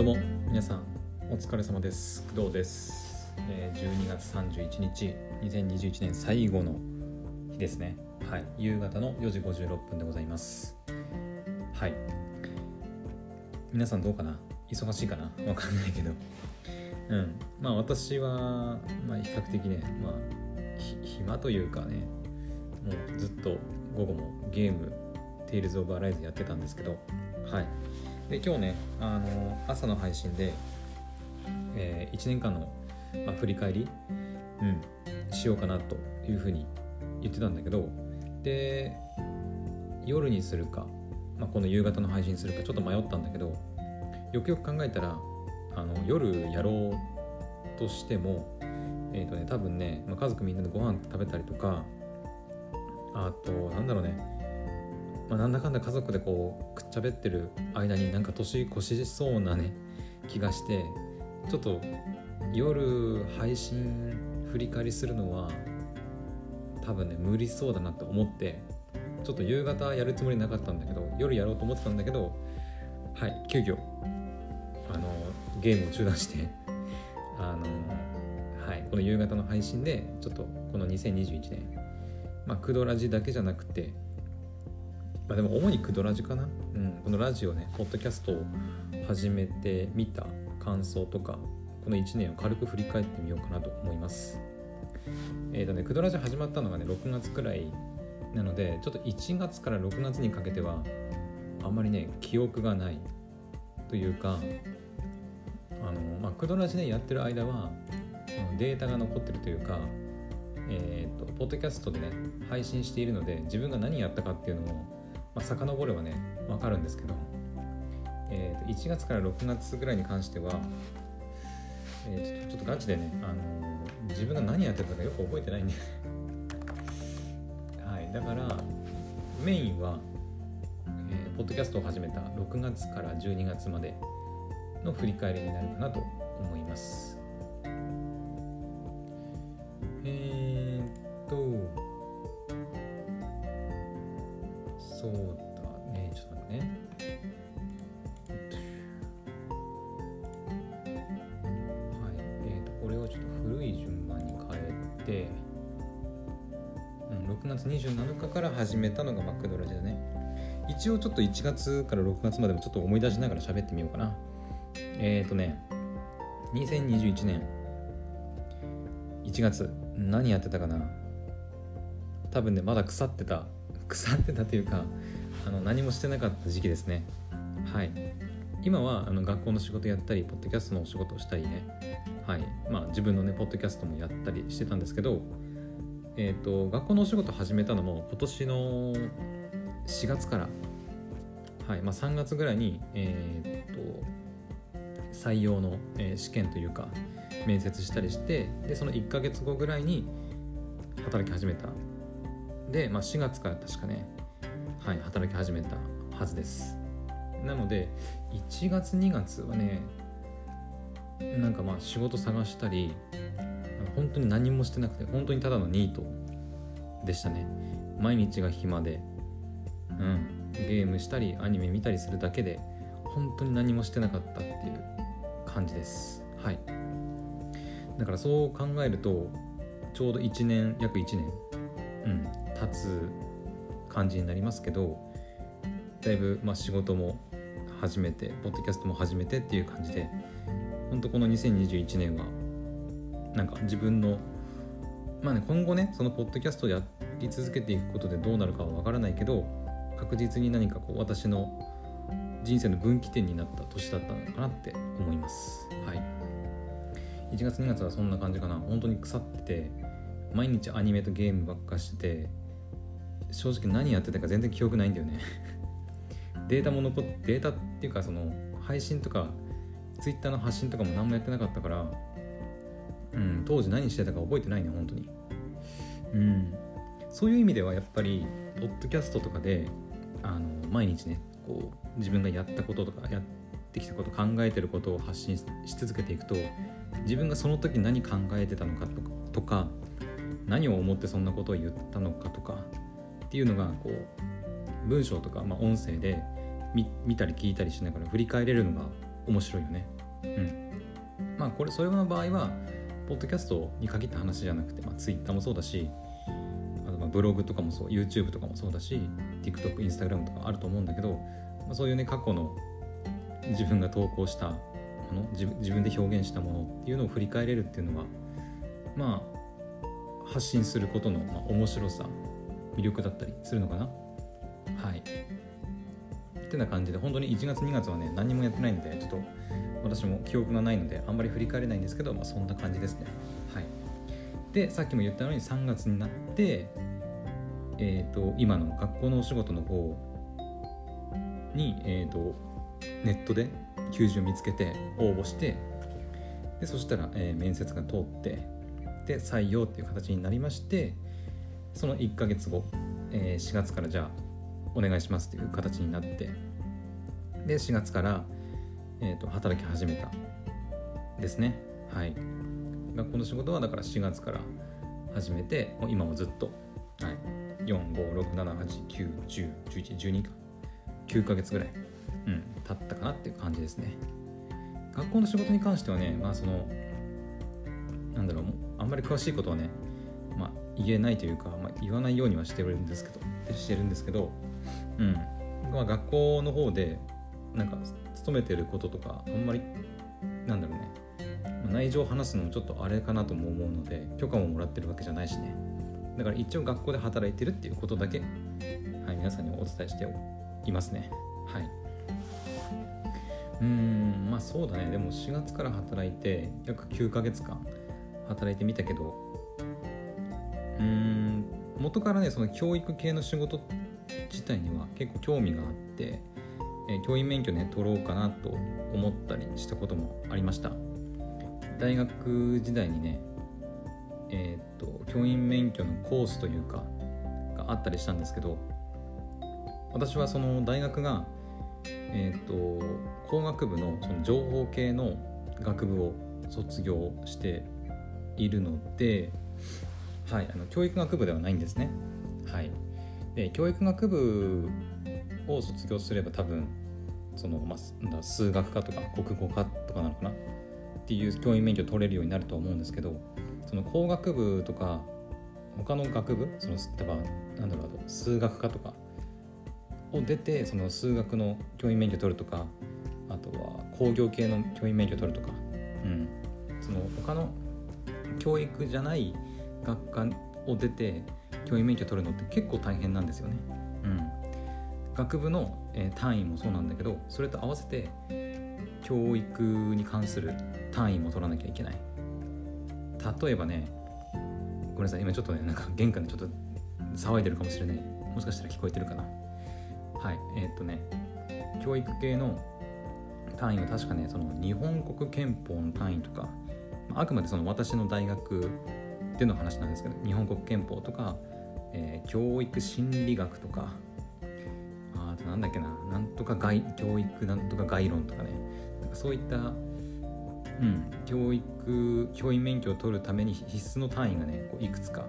どうも皆さんお疲れ様です。工藤です、えー12月31日2021年最後の日ですね。はい。夕方の4時56分でございます。はい。皆さんどうかな？忙しいかな？わかんないけど。うん。まあ私は、まあ、比較的ねまあ暇というかねもうずっと午後もゲーム「テイルズ・オブ・アライズ」やってたんですけど。はい。で今日ねあの朝の配信で、え1年間の、まあ、振り返り、うん、しようかなというふうに言ってたんだけどで夜にするか、まあ、この夕方の配信するかちょっと迷ったんだけどよくよく考えたらあの夜やろうとしてもえっ、とね多分ね、まあ、家族みんなでご飯食べたりとかあとなんだろうねまあ、なんだかんだ家族でこうくっちゃべってる間になんか年越しそうなね気がしてちょっと夜配信振り返りするのは多分ね無理そうだなって思ってちょっと夕方やるつもりなかったんだけど夜やろうと思ってたんだけどはい急遽あのゲームを中断してあのはいこの夕方の配信でちょっとこの2021年まあクドラジだけじゃなくてまあ、でも主にクドラジかな、うん、このラジオねポッドキャストを始めてみた感想とかこの1年を軽く振り返ってみようかなと思います。えっ、ー、とねクドラジ始まったのがね6月くらいなのでちょっと1月から6月にかけてはあんまりね記憶がないというかあのまあクドラジねやってる間はデータが残ってるというかえーと、とポッドキャストでね配信しているので自分が何やったかっていうのもまあ、遡ればね分かるんですけど、えー、と1月から6月ぐらいに関しては、えー、ちょっとちょっとガチでね、あのー、自分が何やってたかよく覚えてないんで。はいだからメインは、えー、ポッドキャストを始めた6月から12月までの振り返りになるかなと思います。始めたのがマクドラジだね。一応ちょっと1月から6月までもちょっと思い出しながら喋ってみようかな。えっ、ー、とね、2021年1月、何やってたかな？多分ね、まだ腐ってた。腐ってたというかあの何もしてなかった時期ですね。はい。今はあの学校の仕事やったりポッドキャストのお仕事をしたりね。はい。まあ自分のねポッドキャストもやったりしてたんですけどえ、ー、と学校のお仕事始めたのも今年の4月から。はいまあ3月ぐらいにえ、ー、と採用の、えー、試験というか面接したりしてでその1ヶ月後ぐらいに働き始めた。で、まあ、4月から確かね、はい、働き始めたはずです。なので1月2月はねなんかまあ仕事探したり本当に何もしてなくて本当にただのニートでしたね。毎日が暇でうんゲームしたりアニメ見たりするだけで本当に何もしてなかったっていう感じです。はい。だからそう考えるとちょうど1年約1年うん経つ感じになりますけどだいぶまあ仕事も始めてポッドキャストも始めてっていう感じで本当この2021年はなんか自分のまあね今後ねそのポッドキャストをやり続けていくことでどうなるかはわからないけど確実に何かこう私の人生の分岐点になった年だったのかなって思います。はい。1月2月はそんな感じかな。本当に腐ってて毎日アニメとゲームばっかしてて正直何やってたか全然記憶ないんだよね。データも残ってデータっていうかその配信とか Twitter の発信とかも何もやってなかったからうん当時何してたか覚えてないね本当に。うん。そういう意味ではやっぱりポッドキャストとかであの毎日ねこう自分がやったこととかやってきたこと考えてることを発信し続けていくと自分がその時何考えてたのかとか何を思ってそんなことを言ったのかとかっていうのがこう文章とか、まあ、音声で見たり聞いたりしながら振り返れるのが面白いよね。うん。まあこれそれの場合はポッドキャストに限った話じゃなくて、まあ、Twitter もそうだしあとまあブログとかもそう YouTube とかもそうだし TikTok、Instagram とかあると思うんだけど、まあ、そういうね過去の自分が投稿したもの自自分で表現したものっていうのを振り返れるっていうのはまあ発信することの、まあ、面白さ魅力だったりするのかな。はい。ってな感じで本当に1月2月はね何もやってないんでちょっと私も記憶がないのであんまり振り返れないんですけど、まあ、そんな感じですね。はい。でさっきも言ったように3月になってえっ、ー、と今の学校のお仕事の方にえっ、ー、とネットで求人を見つけて応募してでそしたら、えー、面接が通ってで採用っていう形になりましてその1ヶ月後、えー、4月からじゃあお願いしますっていう形になってで4月から、えーと、働き始めたですね。はい。学校の仕事はだから4月から始めて今もずっと、はい、4567891011112か。9ヶ月ぐらい、うん、経ったかなっていう感じですね。学校の仕事に関してはねまあそのなんだろうあんまり詳しいことはね、まあ、言えないというか、まあ、言わないようにはしてるんですけどしてるんですけどうん、まあ、学校の方でなんか勤めてることとかあんまりなんだろうね。内情を話すのもちょっとあれかなとも思うので許可ももらってるわけじゃないしね。だから一応学校で働いてるっていうことだけ、はい、皆さんにお伝えしていますね。はい。うーんまあそうだね。でも4月から働いて約9ヶ月間働いてみたけどうーん元からねその教育系の仕事自体には結構興味があって、えー、教員免許ね取ろうかなと思ったりしたこともありました大学時代にねえっ、と教員免許のコースというかがあったりしたんですけど私はその大学がえっ、と工学部のその情報系の学部を卒業しているので、はい、あの教育学部ではないんですね。はい、で教育学部を卒業すれば多分その、まあ、数学科とか国語科とかなのかな？っていう教員免許取れるようになると思うんですけどその工学部とか他の学部その例えばなんだろう数学科とかを出てその数学の教員免許取るとかあとは工業系の教員免許取るとか、うん、その他の教育じゃない学科を出て教員免許取るのって結構大変なんですよね。学部の、え、単位もそうなんだけどそれと合わせて教育に関する単位も取らなきゃいけない。例えばねごめんなさい今ちょっとねなんか玄関でちょっと騒いでるかもしれないもしかしたら聞こえてるかなはいえー、っとね教育系の単位は確かねその日本国憲法の単位とかあくまでその私の大学での話なんですけど日本国憲法とか、えー、教育心理学とかなんだっけななんとか外教育なんとか概論とかね。なんかそういった、うん、教育教員免許を取るために必須の単位がねこういくつか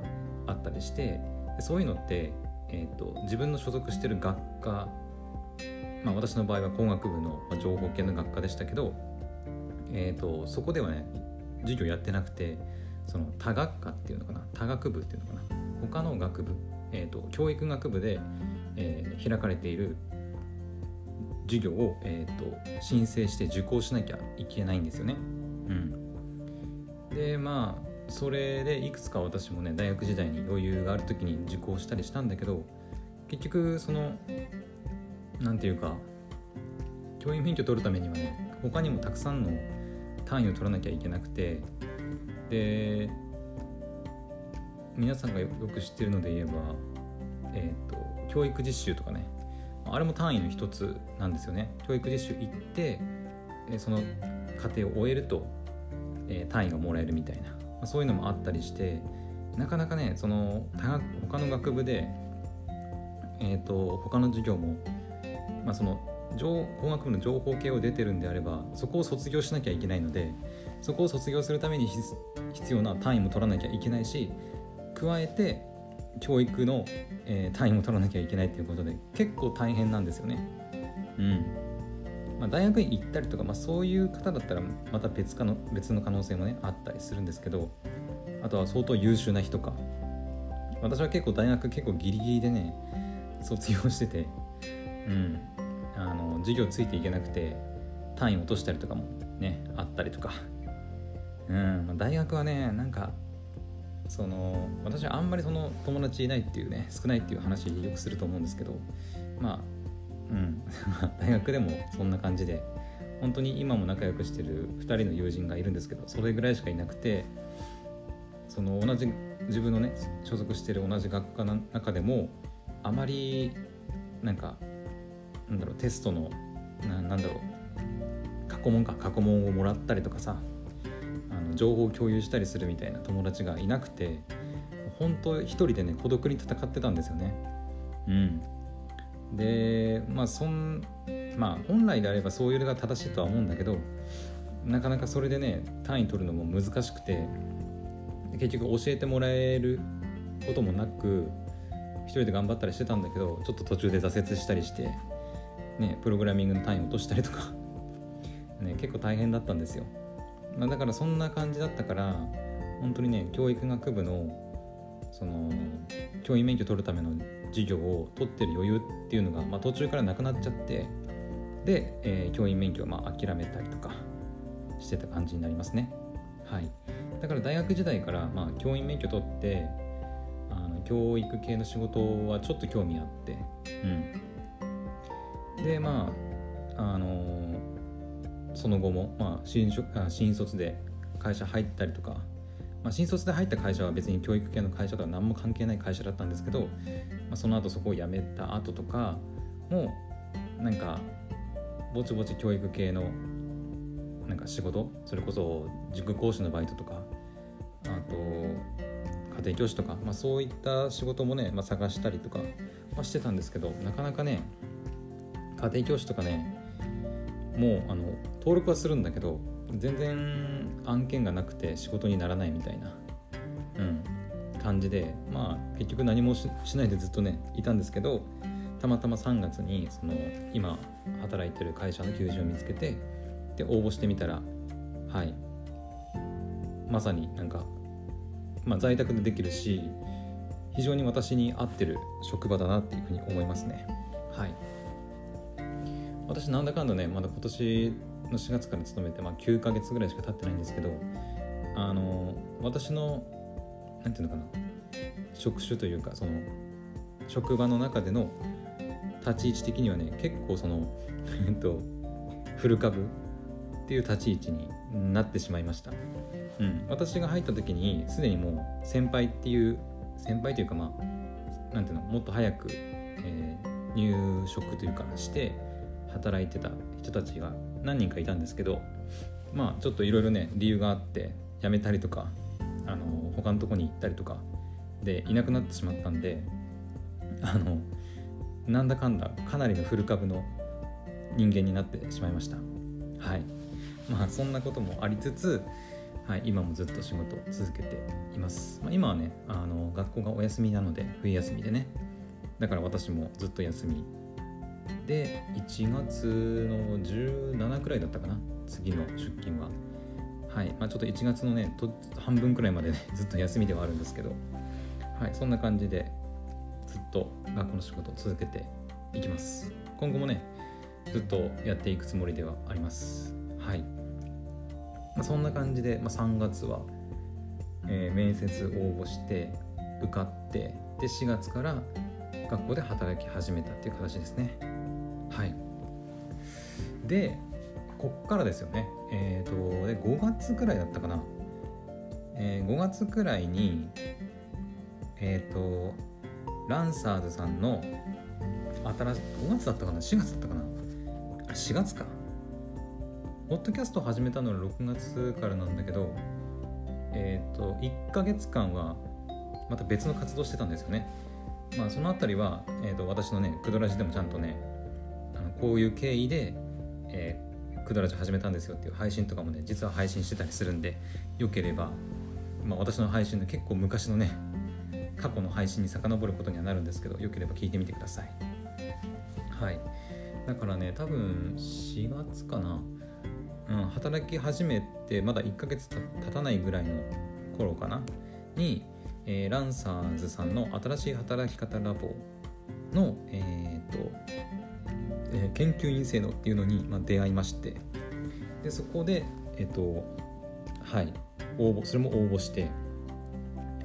あったりしてそういうのって、えーと、自分の所属してる学科まあ、私の場合は工学部の情報系の学科でしたけど、えーとそこではね授業やってなくてその多学科っていうのかな多学部っていうのかな。他の学部、えーと、教育学部で、えー、開かれている授業を、えーと、申請して受講しなきゃいけないんですよね。うん、でまあそれでいくつか私もね大学時代に余裕がある時に受講したりしたんだけど結局その何て言うか教員免許取るためにはね他にもたくさんの単位を取らなきゃいけなくてで皆さんがよく知ってるので言えば、えーと、教育実習とかねあれも単位の一つなんですよね。教育実習行ってその過程を終えると、え、単位がもらえるみたいな、ま、そういうのもあったりしてなかなかねその他の学部で、えーと、他の授業も、まあ、その工学部の情報系を出てるんであればそこを卒業しなきゃいけないのでそこを卒業するために必要な単位も取らなきゃいけないし加えて教育の、えー、単位も取らなきゃいけないっていうことで結構大変なんですよね。うん。まあ、大学に行ったりとか、まあ、そういう方だったらまた別かの別の可能性もねあったりするんですけどあとは相当優秀な人か。私は結構大学結構ギリギリでね卒業しててうん。あの授業ついていけなくて単位落としたりとかもねあったりとか。うん。大学はねなんかその私はあんまりその友達いないっていうね少ないっていう話よくすると思うんですけどまあうん。大学でもそんな感じで本当に今も仲良くしてる2人の友人がいるんですけどそれぐらいしかいなくてその同じ自分のね所属してる同じ学科の中でもあまりなんかなんだろうテストのななんだろう過去問か過去問をもらったりとかさの情報を共有したりするみたいな友達がいなくて本当一人でね孤独に戦ってたんですよね。うん。でまあそんまあ本来であればそういうのが正しいとは思うんだけどなかなかそれでね単位取るのも難しくて結局教えてもらえることもなく一人で頑張ったりしてたんだけどちょっと途中で挫折したりして、ね、プログラミングの単位落としたりとか、ね、結構大変だったんですよ、まあ、だからそんな感じだったから本当にね教育学部のその教員免許取るための授業を取ってる余裕っていうのが、まあ、途中からなくなっちゃってで、えー、教員免許をまあ諦めたりとかしてた感じになりますね。はい。だから大学時代から、まあ、教員免許取ってあの教育系の仕事はちょっと興味あって、うん、でまああのー、その後も、まあ、新新卒で会社入ったりとか、まあ、新卒で入った会社は別に教育系の会社とは何も関係ない会社だったんですけど、まあ、その後そこを辞めた後とかもなんかぼちぼち教育系のなんか仕事それこそ塾講師のバイトとかあと家庭教師とか、まあ、そういった仕事もね、まあ、探したりとか、まあ、してたんですけどなかなかね家庭教師とかねもうあの登録はするんだけど全然案件がなくて仕事にならないみたいな、うん、感じでまあ結局何もしないでずっとねいたんですけどたまたま3月にその今働いてる会社の求人を見つけてで応募してみたらはいまさになんか、まあ、在宅でできるし非常に私に合ってる職場だなっていうふうに思いますね。はい。私なんだかんだねまだ今年の4月から勤めて、まあ、9ヶ月ぐらいしか経ってないんですけどあの私の何て言うのかな職種というかその職場の中での立ち位置的にはね結構その えっと古株っていう立ち位置になってしまいました、うん、私が入った時にすでにもう先輩っていう先輩というかまあなんていうのもっと早く、えー、入職というかして働いてた人たちが何人かいたんですけどまあちょっといろいろね理由があって辞めたりとかあの他のとこに行ったりとかでいなくなってしまったんであのなんだかんだかなりのフル株の人間になってしまいました。はい。まあそんなこともありつつ、はい、今もずっと仕事を続けています、まあ、今はねあの学校がお休みなので冬休みでね。だから私もずっと休みで1月の17くらいだったかな次の出勤は。はいまあ、ちょっと1月のねと半分くらいまでね ずっと休みではあるんですけど。はいそんな感じでずっと学校の仕事を続けていきます。今後もねずっとやっていくつもりではあります。はい。まあ、そんな感じで、まあ、3月は、えー、面接応募して受かってで4月から学校で働き始めたっていう形ですね。はい。でこっからですよね。えっ、ー、とで5月くらいだったかな、えー、5月くらいにえっ、ー、とランサーズさんの新しい5月だったかな？4月だったかな？あ4月か。ポッドキャスト始めたのは6月からなんだけど、えっ、ー、と、1ヶ月間はまた別の活動してたんですよね。まあ、そのあたりは、えーと、私のね、クドラジでもちゃんとね、こういう経緯で、えー、クドラジ始めたんですよっていう配信とかもね、実は配信してたりするんで、よければ、まあ、私の配信で結構昔のね、過去の配信に遡ることにはなるんですけど、よければ聞いてみてください。はい。だからね多分4月かな、うん、働き始めてまだ1ヶ月経たないぐらいの頃かなに、えー、ランサーズさんの新しい働き方ラボの、えーとえー、研究員制度っていうのに、まあ、出会いましてでそこでえ、ー、とはい応募それも応募して、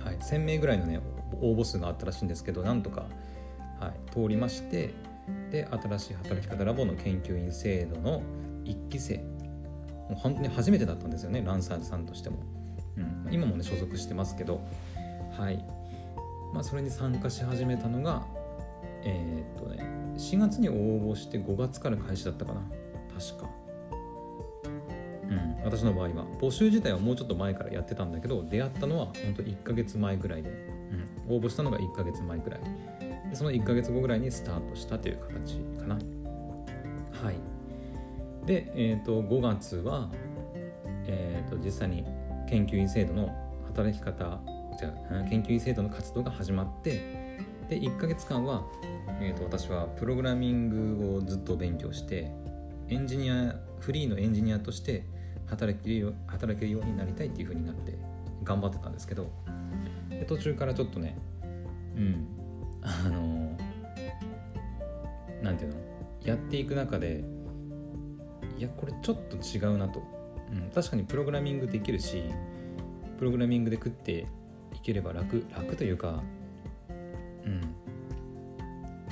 はい、1000名ぐらいのね応募数があったらしいんですけどなんとか、はい、通りましてで新しい働き方ラボの研究員制度の1期生もう本当に初めてだったんですよねランサーズさんとしても、うん、今もね所属してますけどはい。まあそれに参加し始めたのがえー、っとね4月に応募して5月から開始だったかな。確か。うん私の場合は。募集自体はもうちょっと前からやってたんだけど出会ったのは本当1ヶ月前ぐらいで、うん、応募したのが1ヶ月前ぐらい。でその1ヶ月後ぐらいにスタートしたという形かな。はい。で、えーと、5月は、えーと、実際に研究員制度の働き方じゃ研究員制度の活動が始まってで1ヶ月間は、えーと、私はプログラミングをずっと勉強してエンジニアフリーのエンジニアとして働けるよ働けるようになりたいっていう風になって頑張ってたんですけど途中からちょっとねうんあの何ていうのやっていく中でいやこれちょっと違うなと、うん、確かにプログラミングできるしプログラミングで食っていければ楽楽というかうん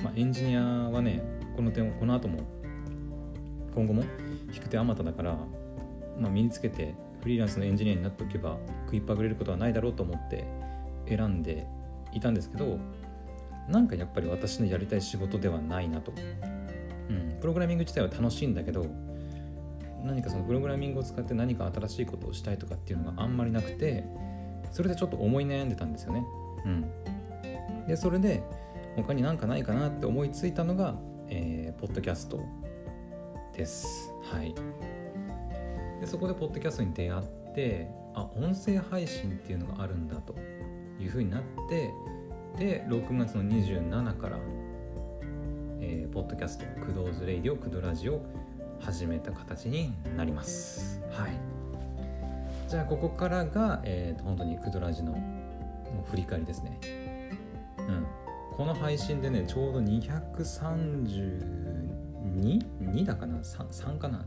まあエンジニアはねこの点をこの後も今後も引く手あまただから、まあ、身につけてフリーランスのエンジニアになっておけば食いっぱぐれることはないだろうと思って選んでいたんですけどなんかやっぱり私のやりたい仕事ではないなと、うん、プログラミング自体は楽しいんだけど何かそのプログラミングを使って何か新しいことをしたいとかっていうのがあんまりなくてそれでちょっと思い悩んでたんですよね。うん、でそれで他に何かないかなって思いついたのが、えー、ポッドキャストです。はい、でそこでポッドキャストに出会ってあ音声配信っていうのがあるんだというふうになってで6月の27から、えー、ポッドキャスト「クドーズレイディオクドラジオ」始めた形になります。はい。じゃあここからが、えー、本当にクドラジの振り返りですね。うん。この配信でねちょうど2322だかな 3, 3かな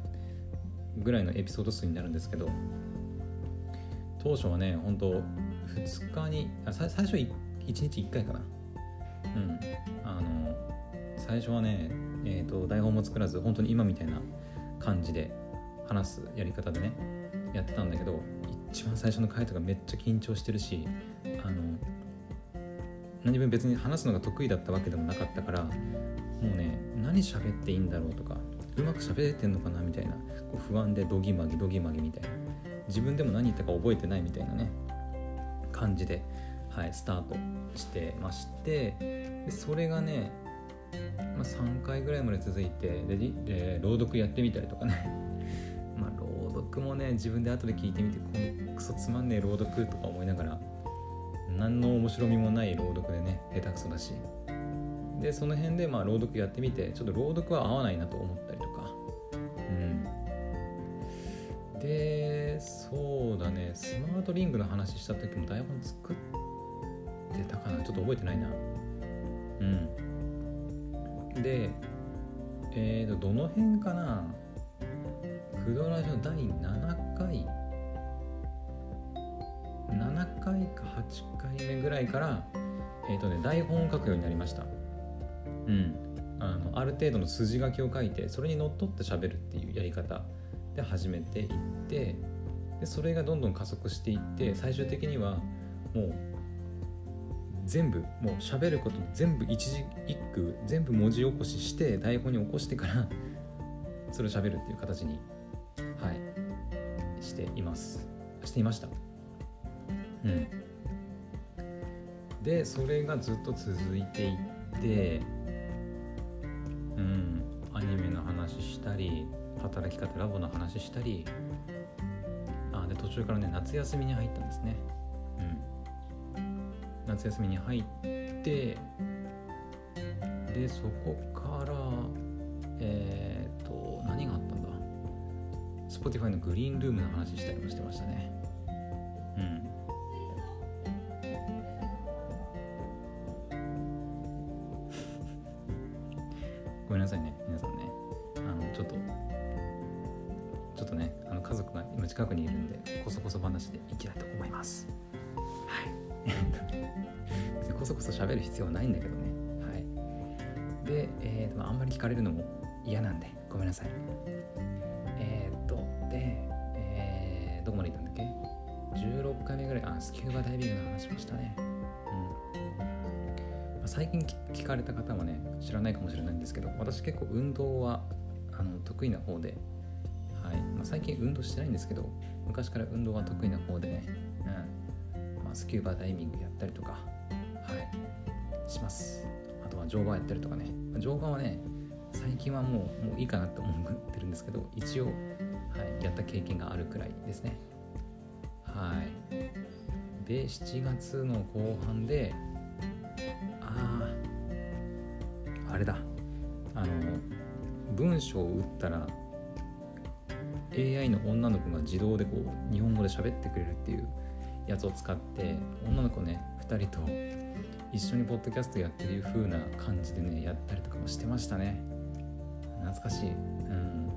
ぐらいのエピソード数になるんですけど当初はね本当2日にあ最初1日1回かな。うん。あの最初はね、えーと、台本も作らず本当に今みたいな感じで話すやり方でねやってたんだけど一番最初の回とかめっちゃ緊張してるしあの何分別に話すのが得意だったわけでもなかったからもうね何喋っていいんだろうとかうまく喋れてんのかなみたいなこう不安でドギマギドギマギみたいな自分でも何言ったか覚えてないみたいなね感じではい、スタートしてましてでそれがね、まあ、3回ぐらいまで続いてでで朗読やってみたりとかね。まあ朗読もね自分で後で聞いてみてこのクソつまんねえ朗読とか思いながら何の面白みもない朗読でね下手くそだし。でその辺でまあ朗読やってみてちょっと朗読は合わないなと思ったりとか。うん。でそうだね。スマートリングの話した時も台本作ってたかな。ちょっと覚えてないな。うん。でえーとどの辺かな。クドラジオ第7回8回目ぐらいからえ、ー、とね台本を書くようになりました。うん。あのある程度の筋書きを書いてそれにのっとって喋るっていうやり方で始めていってでそれがどんどん加速していって最終的にはもう全部もう喋ること全部一字一句全部文字起こしして台本に起こしてから それを喋るっていう形にはいしています。していました。うん。でそれがずっと続いていってうんアニメの話したり働き方ラボの話したりあで途中からね夏休みに入ったんですね。うん。夏休みに入ってでそこからえー、と何があったんだ？Spotify のグリーンルームの話したりもしてましたね。んでごめんなさい。えっ、とで、えー、どこまで行ったんだっけ？16回目ぐらい。あスキューバダイビングの話しましたね。うん。最近聞かれた方はね知らないかもしれないんですけど私結構運動はあの得意な方で、はい。まあ、最近運動してないんですけど昔から運動は得意な方でね、うん。まあ、スキューバダイビングやったりとか、はい、します。あとは乗馬やったりとかね。乗馬はね最近はもうもういいかなって思ってるんですけど一応、はい、やった経験があるくらいですね。はい。で7月の後半でああれだ。あの文章を打ったら AI の女の子が自動でこう日本語で喋ってくれるっていうやつを使って女の子ね2人と一緒にポッドキャストやってる風な感じでねやったりとかもしてましたね。懐かしい。うん。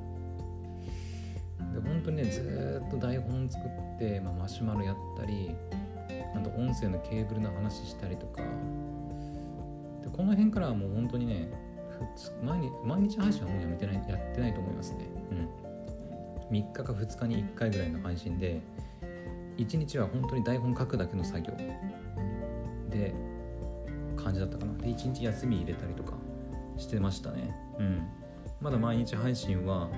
で本当にねずっと台本作って、まあ、マシュマロやったりあと音声のケーブルの話したりとか。でこの辺からはもう本当にね毎日毎日配信はもうやめてないやってないと思いますね。うん。3日か2日に1回ぐらいの配信で1日は本当に台本書くだけの作業。で感じだったかな。で1日休み入れたりとかしてましたね。うん。まだ毎日配信は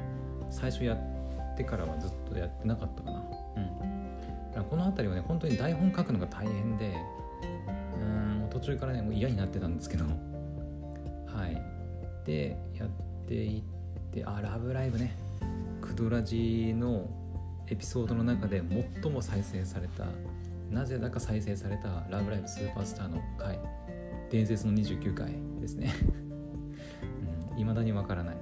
最初やってからはずっとやってなかったかな。うん。この辺りはね本当に台本書くのが大変で途中からねもう嫌になってたんですけど。はい。でやっていってあラブライブね。クドラジのエピソードの中で最も再生されたなぜだか再生された「ラブライブスーパースター」の回。伝説の29回ですね。いま、うん、だにわからない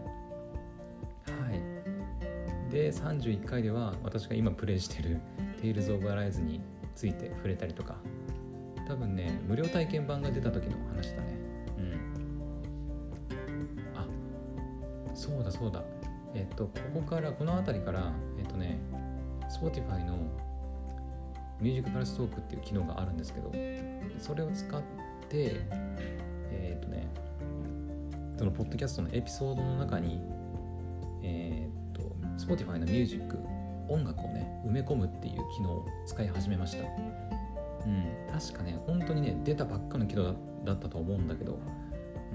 で31回では私が今プレイしてる「テイルズ・オブ・アライズ」について触れたりとか。多分ね無料体験版が出た時の話だね。うん。あそうだそうだ。えっとここからこの辺りからえっとね Spotify のミュージックプラストークっていう機能があるんですけどそれを使ってえっとねそのポッドキャストのエピソードの中にえっ Spotify のミュージック音楽をね埋め込むっていう機能を使い始めましたうん、確かね、本当にね、出たばっかの機能だったと思うんだけど、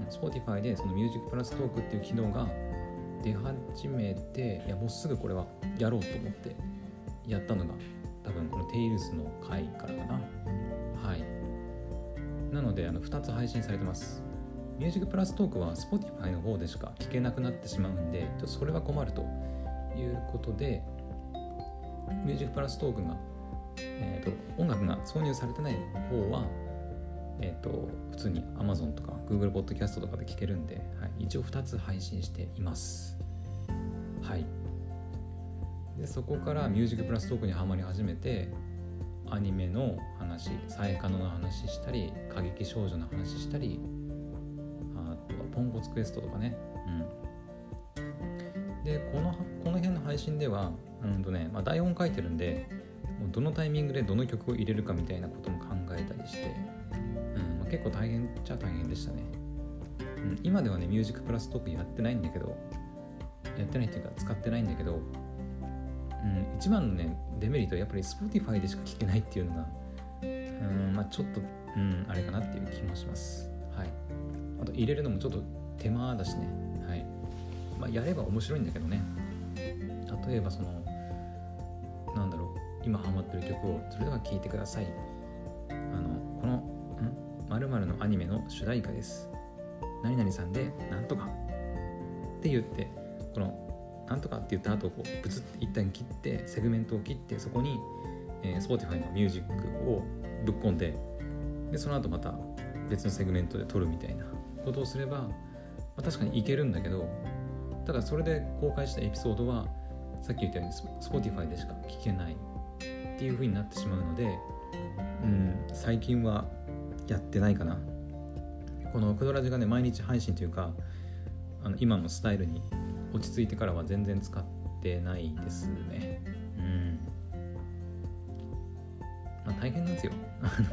Spotify でその Music プラストークっていう機能が出始めて、いや、もうすぐこれはやろうと思ってやったのが、多分この Tails の回からかな。はい。なので、あの2つ配信されてます。Music プラストークは Spotify の方でしか聞けなくなってしまうんで、ちょっとそれは困るということで、Music プラストークがえーと、音楽が挿入されてない方は、えーと、普通に Amazon とか Google Podcast とかで聴けるんで、はい、一応2つ配信しています。はい。でそこからミュージックプラストークにはまり始めてアニメの話、サエカノの話したり、過激少女の話したり、あとはポンコツクエストとかね。で、このこの辺の配信では、うんとね、まあ、台本書いてるんで、もうどのタイミングでどの曲を入れるかみたいなことも考えたりして、うんまあ、結構大変っちゃ大変でしたね、うん、今ではねミュージックプラストークやってないんだけどやってないっていうか使ってないんだけど、うん、一番のねデメリットはやっぱり Spotify でしか聴けないっていうのがうんまあちょっと、うん、あれかなっていう気もします。はい。あと入れるのもちょっと手間だしね。まあやれば面白いんだけどね。例えばそのなんだろう今ハマってる曲をそれでは聴いてください。あのこの「まるのアニメの主題歌です。何々さんでなんとか。って言ってこのなんとかって言った後こうブツって一旦切ってセグメントを切ってそこに、えー、Spotify のミュージックをぶっ込んででその後また別のセグメントで撮るみたいなことをすれば、まあ、確かにいけるんだけどただそれで公開したエピソードはさっき言ったように Spotify でしか聞けないっていう風になってしまうので、うん、最近はやってないかな。このクドラジがね毎日配信というかあの今のスタイルに落ち着いてからは全然使ってないですね。うん。まあ大変なんですよ。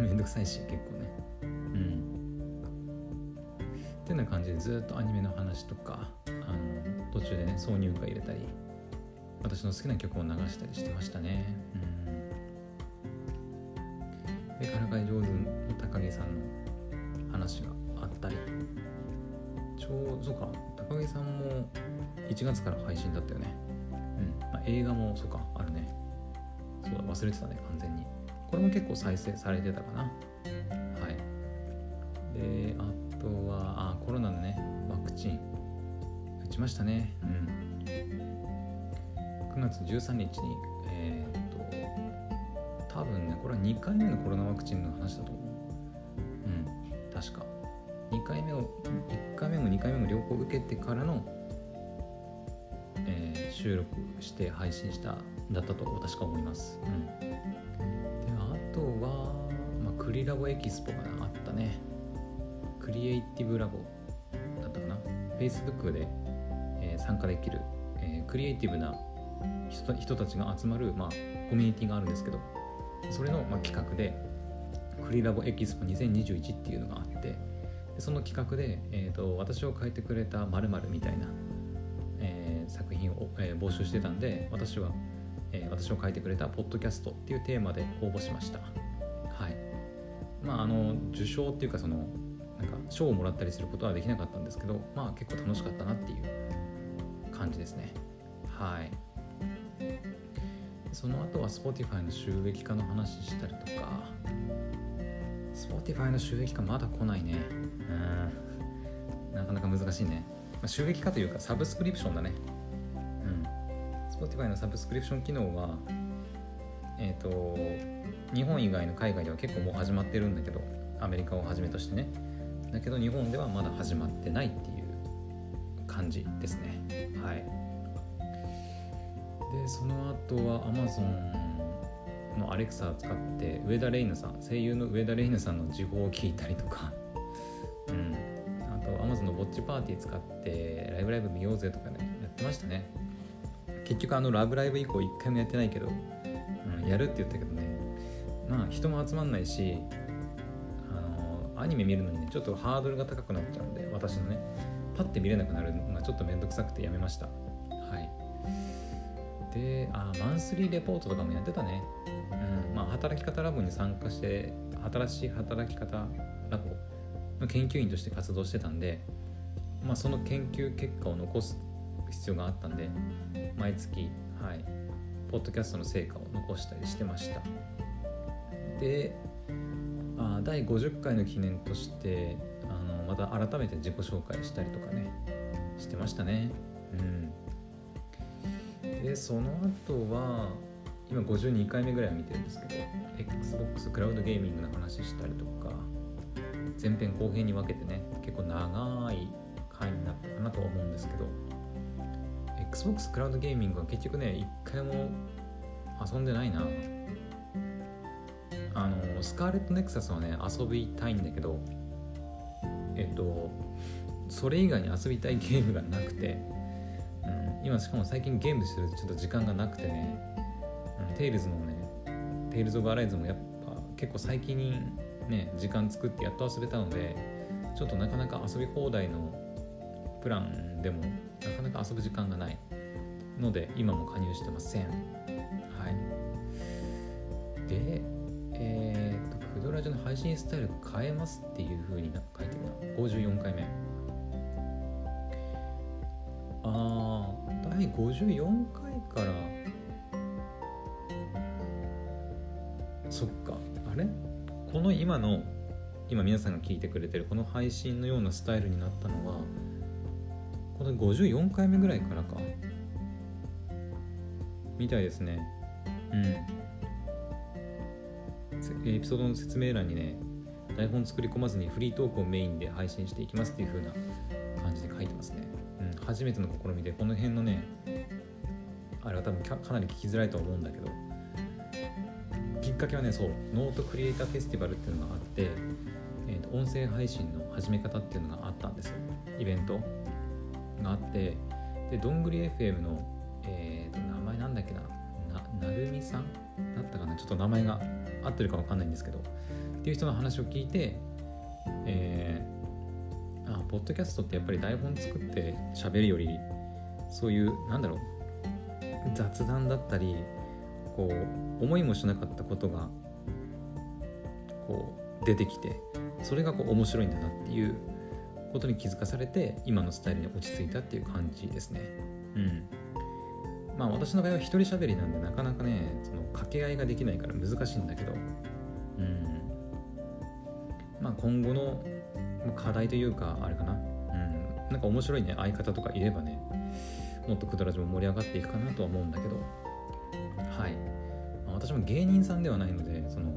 めんどくさいし結構ね。うん。ってな感じでずっとアニメの話とか途中でね挿入歌入れたり私の好きな曲を流したりしてましたね。うん。でからかい上手の高木さんの話があったり。ちょうそうか高木さんも1月から配信だったよね。うん、まあ、映画もそうかあるね。そうだ忘れてたね完全に。これも結構再生されてたかな。ちましたね。うん。9月13日にえー、っと多分ねこれは2回目のコロナワクチンの話だと思う。うん。確か。2回目を1回目も2回目も両方受けてからの、えー、収録して配信しただったと確か思います、うん、であとは、まあ、クリラボエキスポがあったね。クリエイティブラボだったかな。Facebook で、参加できる、え、クリエイティブな人人たちが集まる、まあ、コミュニティがあるんですけどそれの、まあ、企画でクリラボエキスポ2021っていうのがあってその企画で、えーと、私を書いてくれた〇〇みたいな、えー、作品を、えー、募集してたんで私は、えー、私を書いてくれたポッドキャストっていうテーマで応募しました。はい。まああの受賞っていうかそのなんか賞をもらったりすることはできなかったんですけどまあ結構楽しかったなっていう感じですね。はい。その後は Spotify の収益化の話したりとか。Spotify の収益化まだ来ないね。うん。なかなか難しいね、まあ、収益化というかサブスクリプションだね。うん。Spotify のサブスクリプション機能はえっ、ー、と日本以外の海外では結構もう始まってるんだけどアメリカをはじめとしてね。だけど日本ではまだ始まってないっていう感じですね。はい。でその後は Amazon のアレクサを使って上田レイナさん声優の上田レイナさんの時報を聞いたりとか。うん。あと Amazon のウォッチパーティー使ってライブライブ見ようぜとかねやってましたね。結局あのラブライブ以降一回もやってないけど、うん、やるって言ったけどね。まあ人も集まんないしあのアニメ見るのにねちょっとハードルが高くなっちゃうんで私のねパッて見れなくなるちょっと面倒くさくてやめました。はい。であマンスリーレポートとかもやってたね。うん。まあ働き方ラボに参加して新しい働き方ラボの研究員として活動してたんでまあその研究結果を残す必要があったんで毎月はいポッドキャストの成果を残したりしてました。であ第50回の記念としてあのまた改めて自己紹介したりとかねしてましたね。うん。でその後は今52回目ぐらい見てるんですけど XBOX クラウドゲーミングの話したりとか前編後編に分けてね結構長い回になったかなと思うんですけど XBOX クラウドゲーミングは結局ね一回も遊んでないな。あのスカーレット・ネクサスはね遊びたいんだけどえっとそれ以外に遊びたいゲームがなくて、うん、今しかも最近ゲームするとちょっと時間がなくてね、うん、テイルズのねテイルズ・オブ・アライズもやっぱ結構最近ね時間作ってやっと遊べたのでちょっとなかなか遊び放題のプランでもなかなか遊ぶ時間がないので今も加入してませんはいでえー、っと、クドラジオの配信スタイル変えますっていう風に書いてるな。54回目。あー、第54回から、そっか、あれ？この今の、今皆さんが聞いてくれてるこの配信のようなスタイルになったのは、この54回目ぐらいからか。みたいですね。うん。エピソードの説明欄にね台本作り込まずにフリートークをメインで配信していきますっていう風な感じで書いてますね、初めての試みでこの辺のねあれは多分かなり聞きづらいとは思うんだけどきっかけはねそうノートクリエイターフェスティバルっていうのがあって、えーと、音声配信の始め方っていうのがあったんですよ。イベントがあってでどんぐり FM の、えーと、名前なんだっけなななるみさん？だったかな？ちょっと名前が合ってるか分かんないんですけどっていう人の話を聞いて、ポッドキャストってやっぱり台本作って喋るよりそういうなんだろう雑談だったりこう思いもしなかったことがこう出てきてそれがこう面白いんだなっていうことに気づかされて今のスタイルに落ち着いたっていう感じですね。うん。まあ私の場合は一人喋りなんでなかなかねその掛け合いができないから難しいんだけど、うん。まあ、今後の課題というかあれかな、うん、なんか面白いね。相方とかいればねもっとクドラジも盛り上がっていくかなとは思うんだけど。はい、まあ、私も芸人さんではないのでその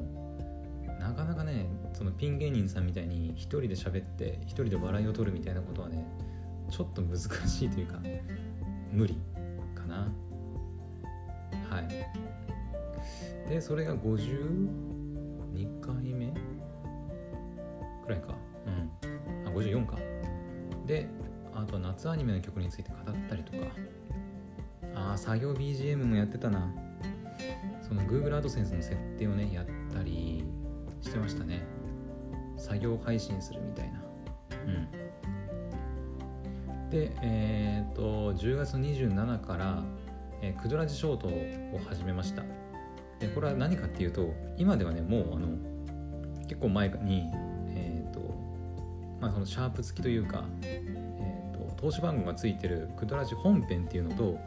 なかなかねそのピン芸人さんみたいに一人で喋って一人で笑いを取るみたいなことはねちょっと難しいというか無理かな。はい。でそれが52夏アニメの曲について語ったりとか。ああ作業 BGM もやってたな。その Google AdSense の設定をねやったりしてましたね。作業配信するみたいな。うん。でえっ、と10月27からえー、クドラジショートを始めました。でこれは何かっていうと今ではねもうあの結構前にえっ、ー、とまあそのシャープ付きというか投資番号がついてるクドラジ本編っていうのと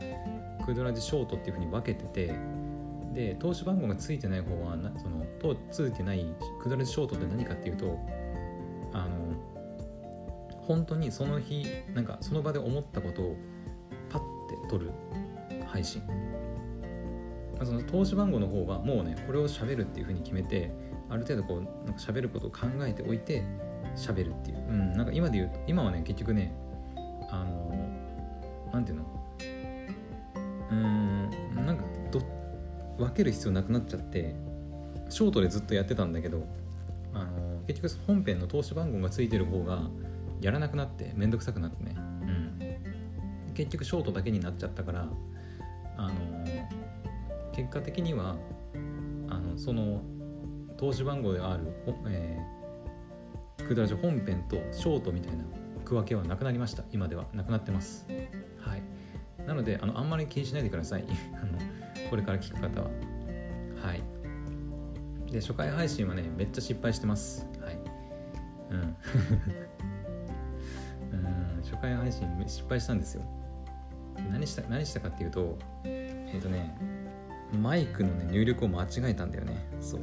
クドラジショートっていうふうに分けててで投資番号がついてない方はなそのとついてないクドラジショートって何かっていうとあの本当にその日なんかその場で思ったことをパッて取る配信。その投資番号の方はもうねこれを喋るっていうふうに決めてある程度こうなんか喋ることを考えておいて喋るっていう、うん、なんか今で言うと今はね結局ねなんていうの？うんなんかど分ける必要なくなっちゃってショートでずっとやってたんだけどあの結局本編の投資番号がついてる方がやらなくなって面倒くさくなってね、うん、結局ショートだけになっちゃったからあの結果的にはあのその投資番号である、えー、クドラジ本編とショートみたいな区分けはなくなりました。今ではなくなってます。なのであのあんまり気にしないでください。あのこれから聞く方は。はい。で初回配信はねめっちゃ失敗してます。はい。うん。うん初回配信失敗したんですよ。何した何したかっていうとえっ、ー、とねマイクのね入力を間違えたんだよね。そう。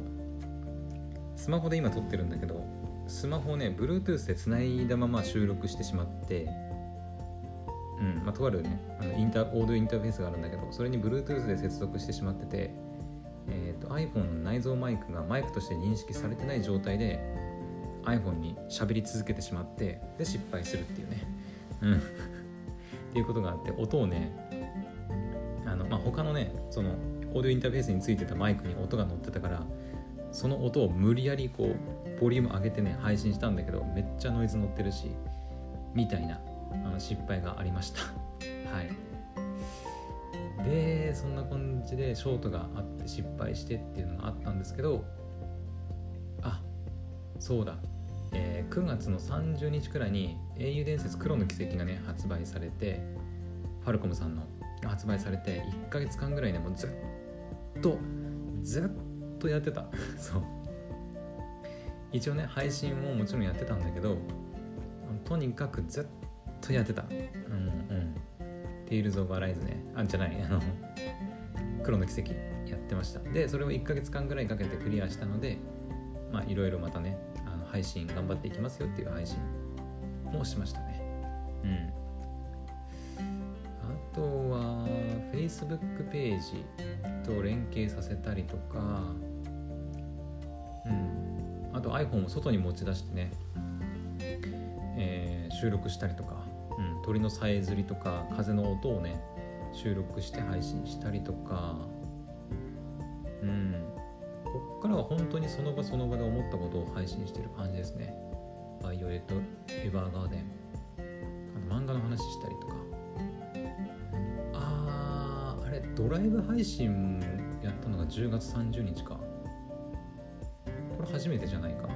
スマホで今撮ってるんだけどスマホをね Bluetooth でつないだまま収録してしまってうんまあ、とあるねあのインタオーディオインターフェースがあるんだけどそれに Bluetooth で接続してしまってて、えーと、iPhone の内蔵マイクがマイクとして認識されてない状態で iPhone に喋り続けてしまってで失敗するっていうね。うん。っていうことがあって音をねあの、まあ、他のねそのオーディオインターフェースについてたマイクに音が乗ってたからその音を無理やりこうボリューム上げてね配信したんだけどめっちゃノイズ乗ってるしみたいな。あの失敗がありました。はい。でそんな感じでショートがあって失敗してっていうのがあったんですけどあそうだ、えー、9月の30日くらいに英雄伝説黒の奇跡がね発売されてファルコムさんの発売されて1ヶ月間ぐらいねもうずっとずっとやってた。そう。一応ね配信ももちろんやってたんだけどとにかくずっとやってた。うんうん。テイルズ・オブ・アライズねあじゃない。あの黒の奇跡やってました。でそれを1ヶ月間ぐらいかけてクリアしたのでまあいろいろまたねあの配信頑張っていきますよっていう配信もしましたね。うん。あとは Facebook ページと連携させたりとか。うん。あと iPhone を外に持ち出してね、えー、収録したりとか。うん、鳥のさえずりとか風の音をね収録して配信したりとか。うん。こっからは本当にその場その場で思ったことを配信してる感じですね。バイオレット・エヴァーガーデン。あの漫画の話したりとか。あーあれドライブ配信やったのが10月30日か。これ初めてじゃないか。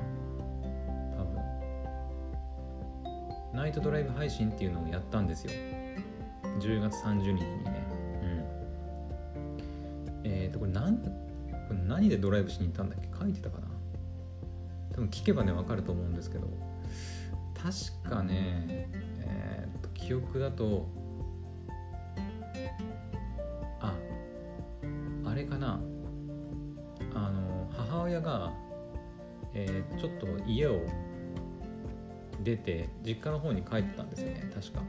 ナイトドライブ配信っていうのをやったんですよ。10月30日にね。うん。えっ、ー、とこれ何これ何でドライブしに行ったんだっけ？書いてたかな？多分聞けばね分かると思うんですけど。確かねえっ、ー、と記憶だとああれかな？あの母親が、えー、ちょっと家を出て実家の方に帰ってたんですよね。確か。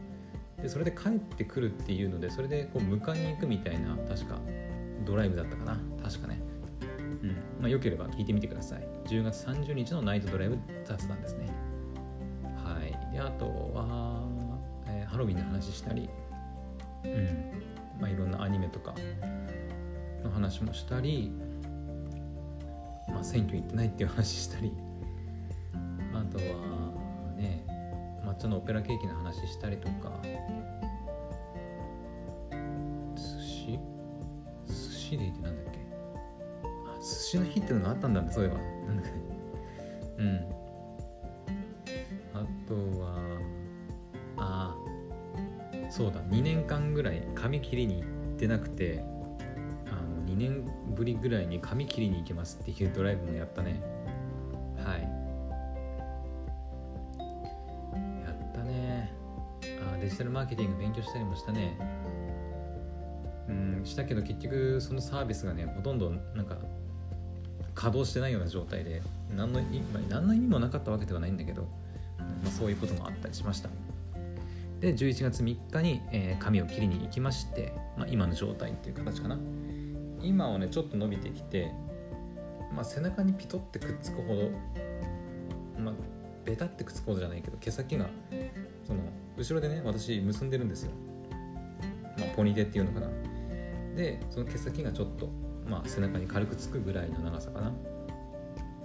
でそれで帰ってくるっていうのでそれでこう迎えに行くみたいな確かドライブだったかな。確かね。うん。まあよければ聞いてみてください。10月30日のナイトドライブ雑談ですね。はい。であとは、えー、ハロウィンの話したり。うん。まあいろんなアニメとかの話もしたり。まあ選挙行ってないっていう話したり。あとは抹茶のオペラケーキの話したりとか。寿司？寿司デーってなんだっけ？あ寿司の日っていうのがあったんだそういえば。うん。あとはああそうだ2年間ぐらい髪切りに行ってなくてあの2年ぶりぐらいに髪切りに行けますっていうドライブもやったね。ジタルマーケティング勉強したりもしたね。うんしたけど結局そのサービスがねほとんどなんか稼働してないような状態で何の意味何の意味もなかったわけではないんだけど、まあ、そういうこともあったりしました。で11月3日に、えー、髪を切りに行きまして、まあ、今の状態っていう形かな。今はねちょっと伸びてきて、まあ、背中にピトってくっつくほどまあベタってくっつくほどじゃないけど毛先が後ろでね私結んでるんですよ、まあ、ポニーテっていうのかな。でその毛先がちょっと、まあ、背中に軽くつくぐらいの長さかな。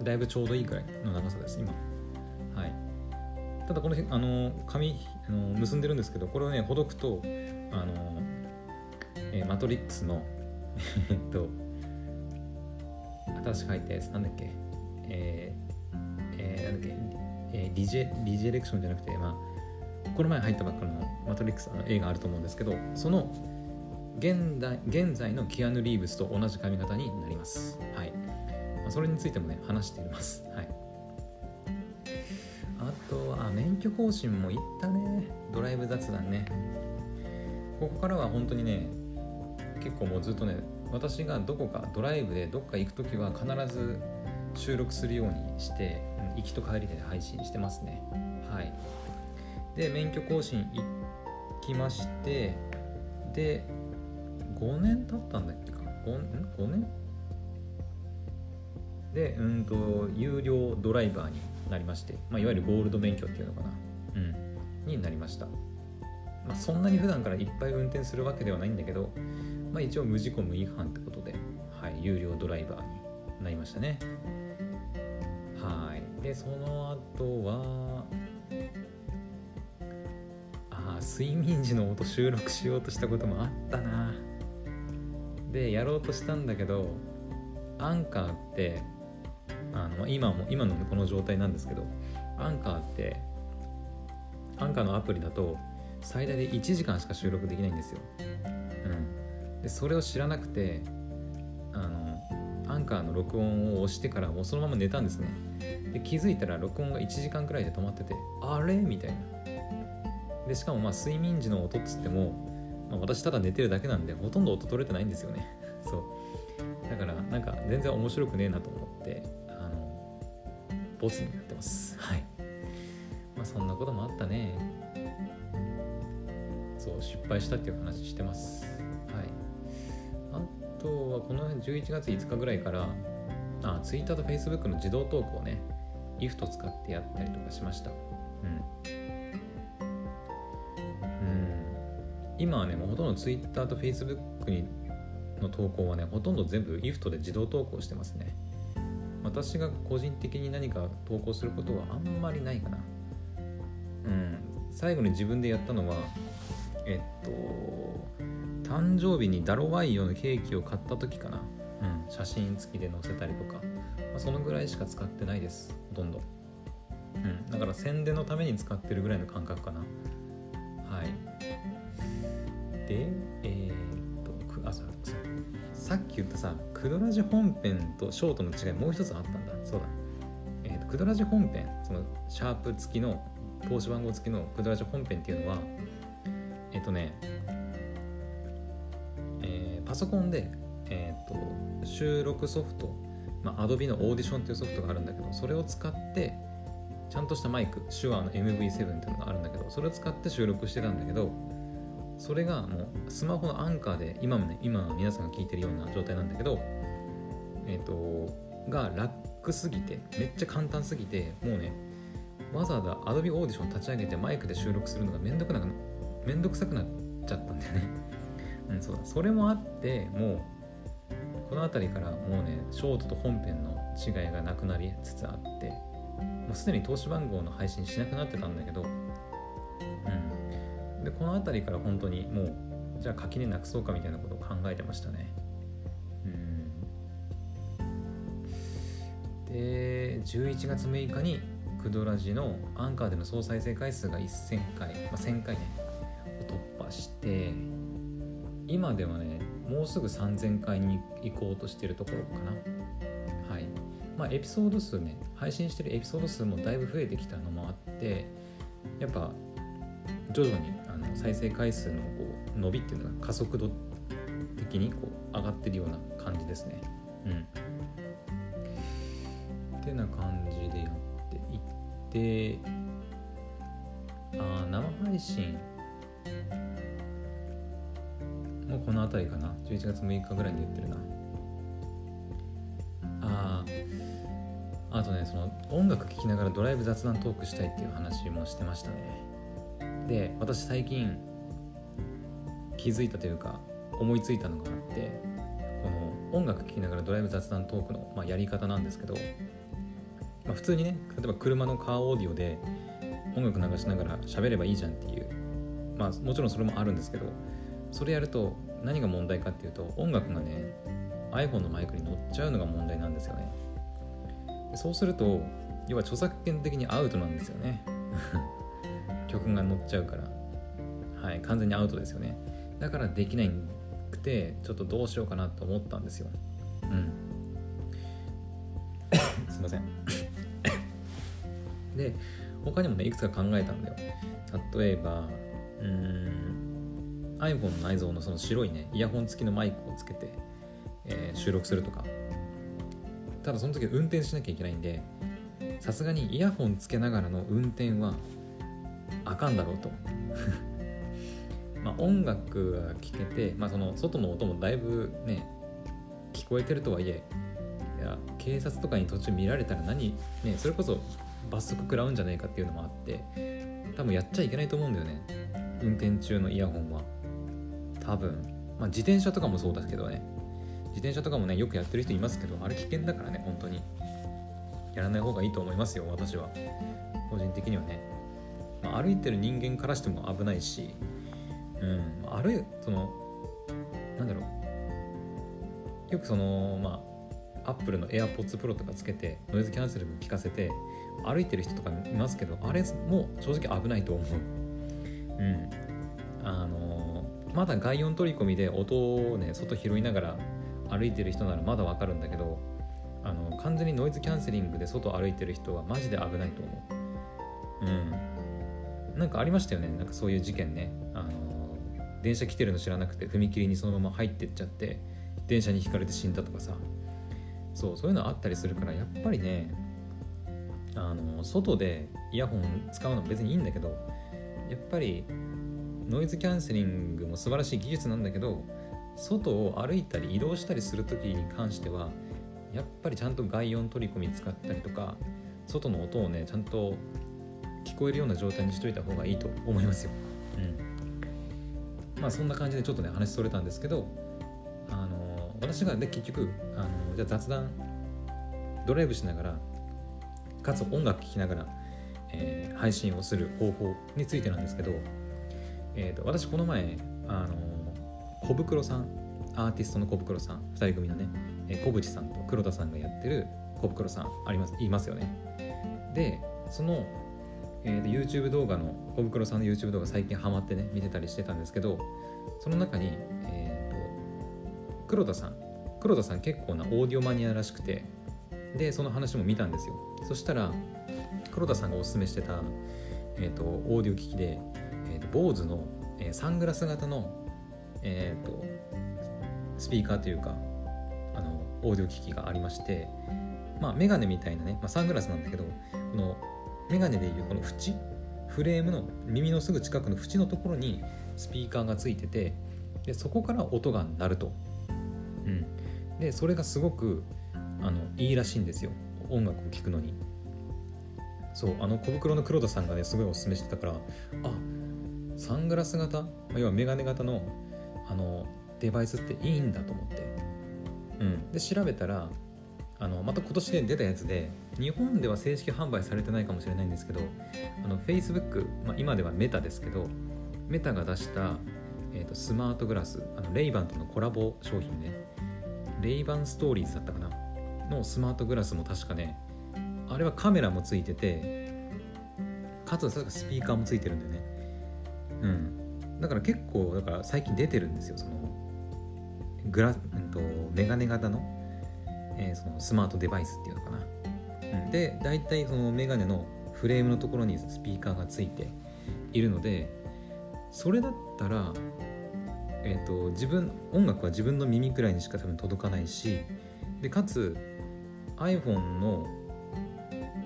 だいぶちょうどいいぐらいの長さです今。はい。ただこのあの髪あの結んでるんですけどこれをねほどくとあの、えー、マトリックスのえっと新しく入ったやつなんだっけ？えー、えー、なんだっけ、えー、リジェリジェレクションじゃなくてまあこの前入ったばっかのマトリックスの映画あると思うんですけどその現代現在のキアヌ・リーブスと同じ髪型になります。はい。まあ、それについてもね、話しています。はい。あとは、免許更新も行ったね。ドライブ雑談ね。ここからは本当にね、結構もうずっとね、私がどこかドライブでどっか行く時は必ず収録するようにして、行きと帰りで配信してますね。はい。で免許更新行きましてで5年経ったんだっけか？5, 5年？でうんと有料ドライバーになりまして、まあ、いわゆるゴールド免許っていうのかな？うん。になりました、まあ、そんなに普段からいっぱい運転するわけではないんだけど、まあ、一応無事故無違反ってことで、はい、有料ドライバーになりましたね。はい。でその後は睡眠時の音収録しようとしたこともあったな。でやろうとしたんだけどアンカーってあの今も今のこの状態なんですけどアンカーってアンカーのアプリだと最大で1時間しか収録できないんですよ、うん、でそれを知らなくてあのアンカーの録音を押してからもうそのまま寝たんですね。で気づいたら録音が1時間くらいで止まっててあれ？みたいな。でしかもまあ睡眠時の音っつっても、まあ、私ただ寝てるだけなんでほとんど音取れてないんですよね。そう。だからなんか全然面白くねえなと思ってあのボツになってます。はい。まあそんなこともあったね。そう失敗したっていう話してます。はい。あとはこの11月5日ぐらいからあ Twitter と Facebook の自動投稿をね IF と使ってやったりとかしました。今はねもうほとんど Twitter と Facebook にの投稿はねほとんど全部 IFT で自動投稿してますね。私が個人的に何か投稿することはあんまりないかな。うん。最後に自分でやったのはえっと誕生日にダロワイヨのケーキを買った時かな、うん、写真付きで載せたりとか、まあ、そのぐらいしか使ってないです。ほとんど、うん、だから宣伝のために使ってるぐらいの感覚かな。でえー、っとあそうさっき言ったさクドラジ本編とショートの違いもう一つあったんだ。そうだ。えー、っとクドラジ本編そのシャープ付きの投資番号付きのクドラジ本編っていうのはえっとね、えー、パソコンで、えー、っと収録ソフト、まあ、Adobe のオーディションっていうソフトがあるんだけどそれを使ってちゃんとしたマイク手話の MV7 っていうのがあるんだけどそれを使って収録してたんだけどそれがもうスマホのアンカーで今もね今皆さんが聞いてるような状態なんだけどえっ、ー、とがラックすぎてめっちゃ簡単すぎてもうねわざわざ Adobe Audition 立ち上げてマイクで収録するのがめんどくなめんどくさくなっちゃったんだよね。うんそうだ。それもあってもうこの辺りからもうねショートと本編の違いがなくなりつつあってもうすでに投資番号の配信しなくなってたんだけどでこの辺りから本当にもうじゃあ垣根なくそうかみたいなことを考えてましたね。うん。で11月6日にクドラジのアンカーでの総再生回数が1000回、まあ、1000回ね突破して今ではねもうすぐ3000回に行こうとしてるところかな。はい。まあエピソード数ね配信してるエピソード数もだいぶ増えてきたのもあってやっぱ徐々にあの再生回数のこう伸びっていうのが加速度的にこう上がってるような感じですね。うん。ってな感じでやっていってあ生配信。もうこの辺りかな。11月6日ぐらいに言ってるな。ああとねその音楽聴きながらドライブ雑談トークしたいっていう話もしてましたね。で私最近気づいたというか思いついたのがあってこの音楽聴きながらドライブ雑談トークの、まあ、やり方なんですけど、まあ、普通にね例えば車のカーオーディオで音楽流しながら喋ればいいじゃんっていうまあもちろんそれもあるんですけどそれやると何が問題かっていうと音楽がね iPhone のマイクに乗っちゃうのが問題なんですよね。そうすると要は著作権的にアウトなんですよね。曲が乗っちゃうから。はい完全にアウトですよね。だからできないくてちょっとどうしようかなと思ったんですよ。うん。すいません。で他にもねいくつか考えたんだよ。例えばうーん iPhone の内蔵のその白いねイヤホン付きのマイクをつけて、えー、収録するとか。ただその時運転しなきゃいけないんでさすがにイヤホンつけながらの運転はあかんだろうと。まあ音楽が聴けて、まあ、その外の音もだいぶね聞こえてるとはいえいや警察とかに途中見られたら何ねそれこそ罰則食らうんじゃないかっていうのもあって多分やっちゃいけないと思うんだよね。運転中のイヤホンは。多分。まあ自転車とかもそうだけどね。自転車とかもねよくやってる人いますけどあれ危険だからね本当に。やらない方がいいと思いますよ私は。個人的にはね。まあ、歩いてる人間からしても危ないし、うん、歩いそのなんだろうよくそのまあアップルの AirPods Pro とかつけてノイズキャンセルも聞かせて歩いてる人とかいますけどあれも正直危ないと思う。うん、あのまだ外音取り込みで音をね外拾いながら歩いてる人ならまだわかるんだけどあの完全にノイズキャンセリングで外歩いてる人はマジで危ないと思う。うんなんかありましたよね。なんかそういう事件ね。あの電車来てるの知らなくて踏切にそのまま入ってっちゃって電車にひかれて死んだとかさ。そうそういうのあったりするからやっぱりねあの外でイヤホン使うのも別にいいんだけどやっぱりノイズキャンセリングも素晴らしい技術なんだけど外を歩いたり移動したりする時に関してはやっぱりちゃんと外音取り込み使ったりとか外の音をねちゃんと聞こえるような状態にしといた方がいいと思いますよ。うん、まあそんな感じでちょっとね話それたんですけどあの私がね結局あのじゃあ雑談ドライブしながらかつ音楽聴きながら、えー、配信をする方法についてなんですけど、えーと、私この前あの小袋さんアーティストの小袋さん2人組のね、えー、小渕さんと黒田さんがやってる小袋さんあります言いますよねでその、えー、YouTube 動画の小袋さんの YouTube 動画最近ハマってね見てたりしてたんですけどその中に、えーと、黒田さん黒田さん結構なオーディオマニアらしくてでその話も見たんですよ。そしたら黒田さんがおすすめしてた、えーと、オーディオ機器で、えーと、坊主の、えー、サングラス型の、えーと、スピーカーというかあのオーディオ機器がありましてまあメガネみたいなね、まあ、サングラスなんだけどこのメガネでいうこの縁？フレームの耳のすぐ近くの縁のところにスピーカーがついててでそこから音が鳴ると、うん、でそれがすごくあのいいらしいんですよ。音楽を聴くのに。そうあの小袋の黒田さんがねすごいおすすめしてたからあサングラス型？要はメガネ型のあのデバイスっていいんだと思って、うん、で調べたらあのまた今年で出たやつで日本では正式販売されてないかもしれないんですけどあの Facebook、まあ、今ではメタですけどメタが出した、えーと、スマートグラスあのレイバンとのコラボ商品ね。レイバンストーリーズだったかな？のスマートグラスも確かねあれはカメラもついててかつスピーカーもついてるんだよね。うん。だから結構だから最近出てるんですよそのグラ、うんと、メガネ型の,、えー、そのスマートデバイスっていうのかな、で大体そのメガネのフレームのところにスピーカーがついているのでそれだったらえーと自分音楽は自分の耳くらいにしか多分届かないしでかつ iPhone の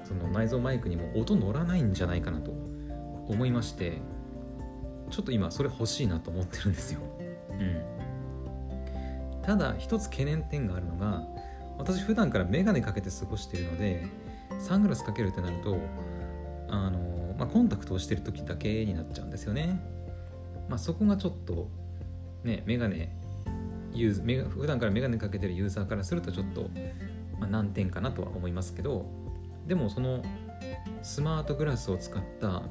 その内蔵マイクにも音乗らないんじゃないかなと思いましてちょっと今それ欲しいなと思ってるんですよ。うん、ただ一つ懸念点があるのが私普段から眼鏡かけて過ごしているのでサングラスかけるってなるとあの、まあ、コンタクトをしてる時だけになっちゃうんですよね。まあ、そこがちょっとね眼鏡ユーズ普段から眼鏡かけてるユーザーからするとちょっとまあ、難点かなとは思いますけどでもそのスマートグラスを使った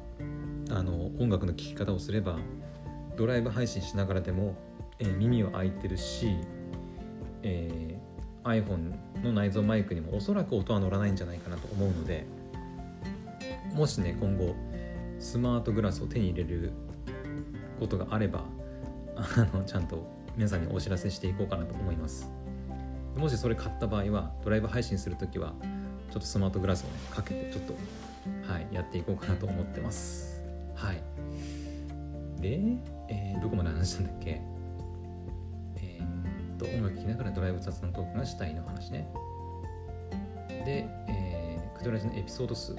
あの音楽の聴き方をすればドライブ配信しながらでも、えー、耳は開いてるし、え、iPhone の内蔵マイクにもおそらく音は乗らないんじゃないかなと思うのでもしね今後スマートグラスを手に入れることがあればあのちゃんと皆さんにお知らせしていこうかなと思います。もしそれ買った場合はドライブ配信する時はちょっとスマートグラスをねかけてちょっとはいやっていこうかなと思ってます。はい。で、えー、どこまで話したんだっけ、と音楽聴きながらドライブ雑談トークがしたいの話ね。で、えー、クドラジのエピソード数。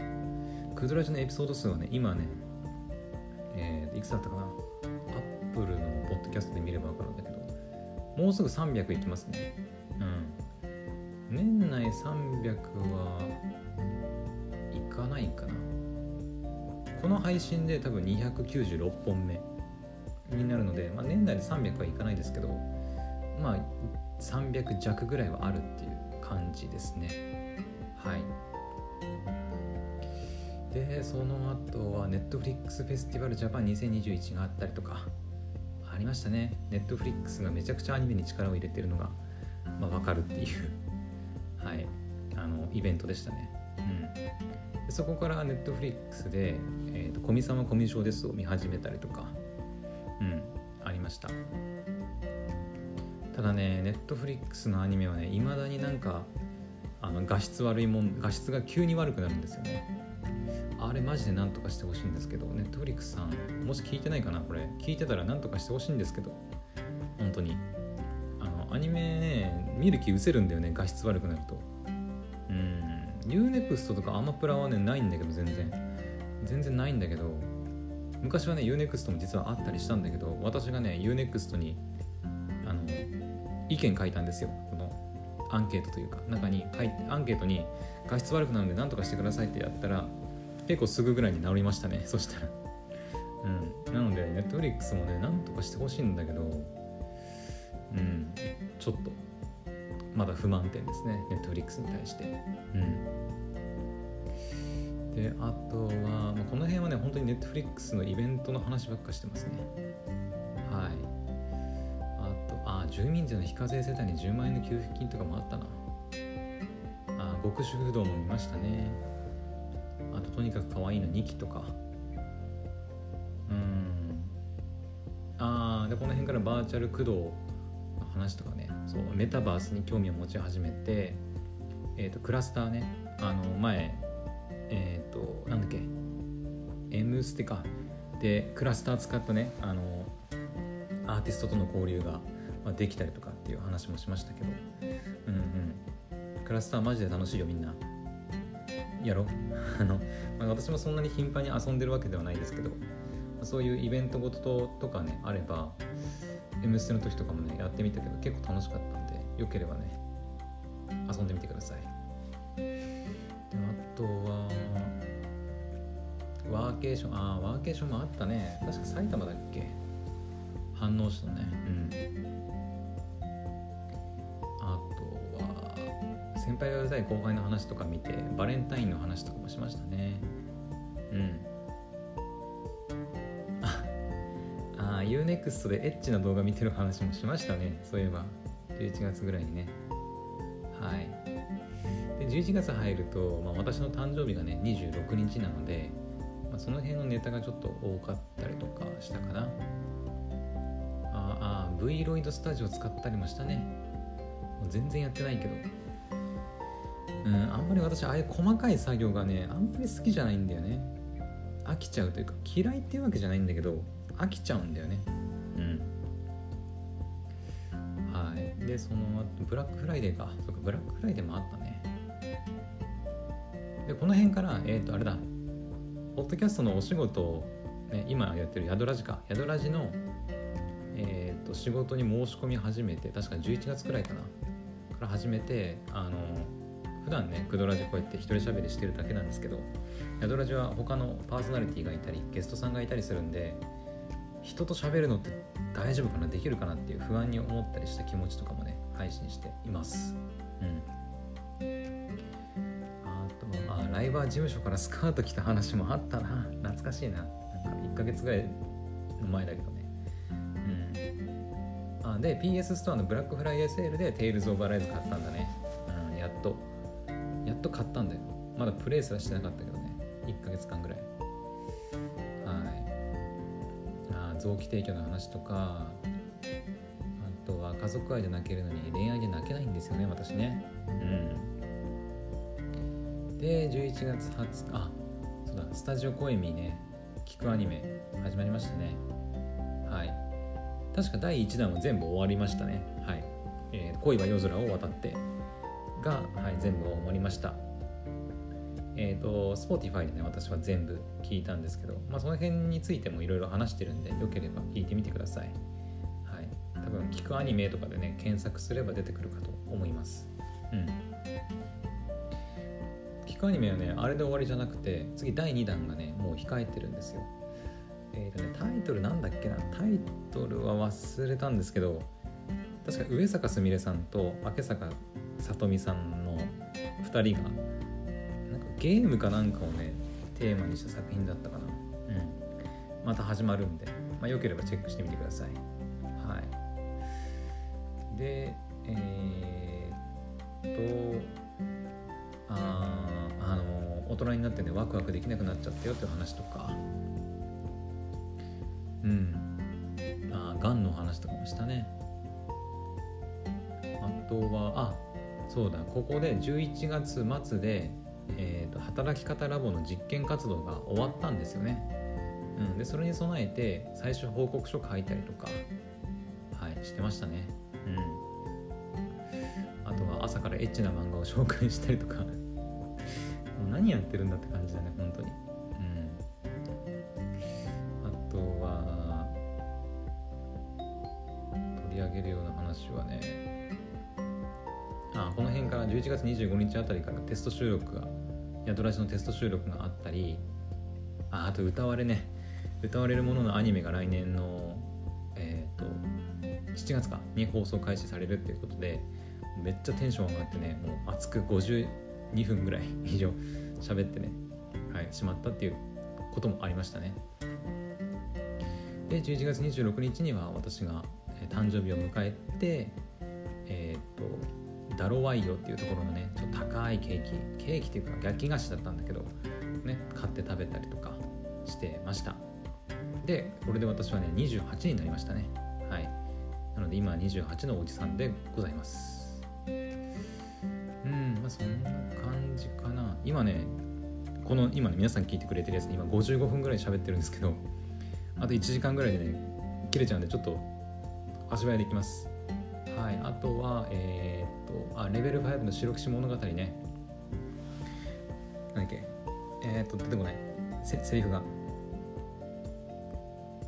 クドラジのエピソード数はね今ねえー、いくつだったかな。アップルのポッドキャストで見れば分かるんだけどもうすぐ300いきますね。うん。年内300はいかないかな。この配信で多分296本目になるので、まあ、年内で300はいかないですけどまあ300弱ぐらいはあるっていう感じですね。はい。でその後は Netflix フェスティバルジャパン2021があったりとかありましたね。Netflix がめちゃくちゃアニメに力を入れてるのが、まあ、分かるっていう。はい。あのイベントでしたね、うん、でそこからネットフリックスで「えーと、コミ様コミュ障です」を見始めたりとかうんありました。ただねネットフリックスのアニメはねいまだになんかあの画質悪いもん画質が急に悪くなるんですよね。あれマジで何とかしてほしいんですけどネットフリックスさんもし聞いてないかなこれ。聞いてたら何とかしてほしいんですけど。本当に。あのアニメね見る気失せるんだよね画質悪くなると。うん。UNEXT とかアマプラはねないんだけど全然。全然ないんだけど。昔はね UNEXT も実はあったりしたんだけど私がね UNEXT に意見書いたんですよ。このアンケートというか中に書いアンケートに画質悪くなるんで何とかしてくださいってやったら結構すぐぐらいに治りましたね。そしたら。うん。なのでネットフリックスもねなんとかしてほしいんだけどうん。ちょっとまだ不満点ですね。ネットフリックスに対して。うん。であとは、まあ、この辺はね本当にネットフリックスのイベントの話ばっかしてますね。住民税の非課税世帯に10万円の給付金とかもあったな。あ極主不動も見ましたね。あととにかく可愛いの2期とか。うん。ああでこの辺からバーチャル駆動の話とかね。そうメタバースに興味を持ち始めて、えーと、クラスターね。あの前えっ、ー、となんだっけ。M ステか。でクラスター使ったね。あのアーティストとの交流が。まあできたりとかっていう話もしましたけど。うんうん。クラスターマジで楽しいよみんな。やろ あの、まあ、私もそんなに頻繁に遊んでるわけではないですけど。そういうイベントごととかねあれば「M ステ」の時とかもねやってみたけど結構楽しかったんでよければね遊んでみてください。であとはワーケーションああワーケーションもあったね。確か埼玉だっけ？飯能市のね。後輩の話とか見てバレンタインの話とかもしましたね。うん。ああ UNEXT でエッチな動画見てる話もしましたね。そういえば。11月ぐらいにね。はい。で11月入ると、まあ、私の誕生日がね26日なので、まあ、その辺のネタがちょっと多かったりとかしたかな。ああ V ロイドスタジオ使ったりもしたね。もう全然やってないけど。うん。あんまり私ああいう細かい作業がねあんまり好きじゃないんだよね。飽きちゃうというか嫌いっていうわけじゃないんだけど飽きちゃうんだよね。うん。はい。でそのブラックフライデーか。そうかブラックフライデーもあったね。でこの辺からえっ、ー、とあれだ。ポッドキャストのお仕事を、ね、今やってる宿ラジか。宿ラジのえっ、ー、と仕事に申し込み始めて確か11月くらいかな。から始めてあの普段ねクドラジこうやって一人喋りしてるだけなんですけど宿ラジは他のパーソナリティがいたりゲストさんがいたりするんで人と喋るのって大丈夫かなできるかなっていう不安に思ったりした気持ちとかもね配信しています。うん。あとあライバー事務所からスカウト来た話もあったな。懐かしいな。なんか1ヶ月ぐらいの前だけどね。うん。あで PS ストアのブラックフライデーセールでテイルズ・オブ・アライズ買ったんだ、と買ったんだよ。まだプレイすらしてなかったけどね。1ヶ月間ぐらい。はい。あ臓器提供の話とかあとは家族愛で泣けるのに恋愛で泣けないんですよね私ね。うん。で11月20日あそうだ。スタジオコエミね。聞くアニメ。始まりましたね。はい。確か第1弾は全部終わりましたね。はい、えー、恋は夜空を渡って。が、はい、全部終わりましたえっ、ー、と、Spotify でね、私は全部聞いたんですけど、まあ、その辺についてもいろいろ話してるんで、よければ聞いてみてください。はい。多分、聞くアニメとかでね、検索すれば出てくるかと思います。うん。聞くアニメはね、あれで終わりじゃなくて、次第2弾がね、もう控えてるんですよ。えっ、ー、とね、タイトルなんだっけな？タイトルは忘れたんですけど、確か上坂すみれさんと明坂さとみさんの2人がゲームかなんかをねテーマにした作品だったかな。うん。また始まるんで、まあ、よければチェックしてみてください。はい。でえー、っとああの大人になってねワクワクできなくなっちゃったよっていう話とか。そうだここで11月末でえーと、働き方ラボの実験活動が終わったんですよね。うん、でそれに備えて最終報告書書いたりとか、はい、してましたね。うん、あとは朝からエッチな漫画を紹介したりとか もう何やってるんだって感じだね本当に。うん、あとは取り上げるような話はねあこの辺から11月25日あたりからテスト収録が宿らしのテスト収録があったりああと歌割れね歌われるもののアニメが来年のえっ、と7月かに放送開始されるっていうことでめっちゃテンション上がってねもう熱く52分ぐらい 以上喋ってねはいしまったっていうこともありましたね。で11月26日には私が誕生日を迎えて、ダロワイヨっていうところのねちょっと高いケーキケーキっていうか焼き菓子だったんだけどね買って食べたりとかしてました。でこれで私はね28になりましたね。はい。なので今28のおじさんでございます。うんまあそんな感じかな。今ねこの今ね皆さん聞いてくれてるやつ今55分ぐらい喋ってるんですけどあと1時間ぐらいでね切れちゃうんでちょっと味わいきます。はいあとはえー、っとあレベル5の白騎士物語ね。何だっけ？えー、っと出てこない。せセリフが。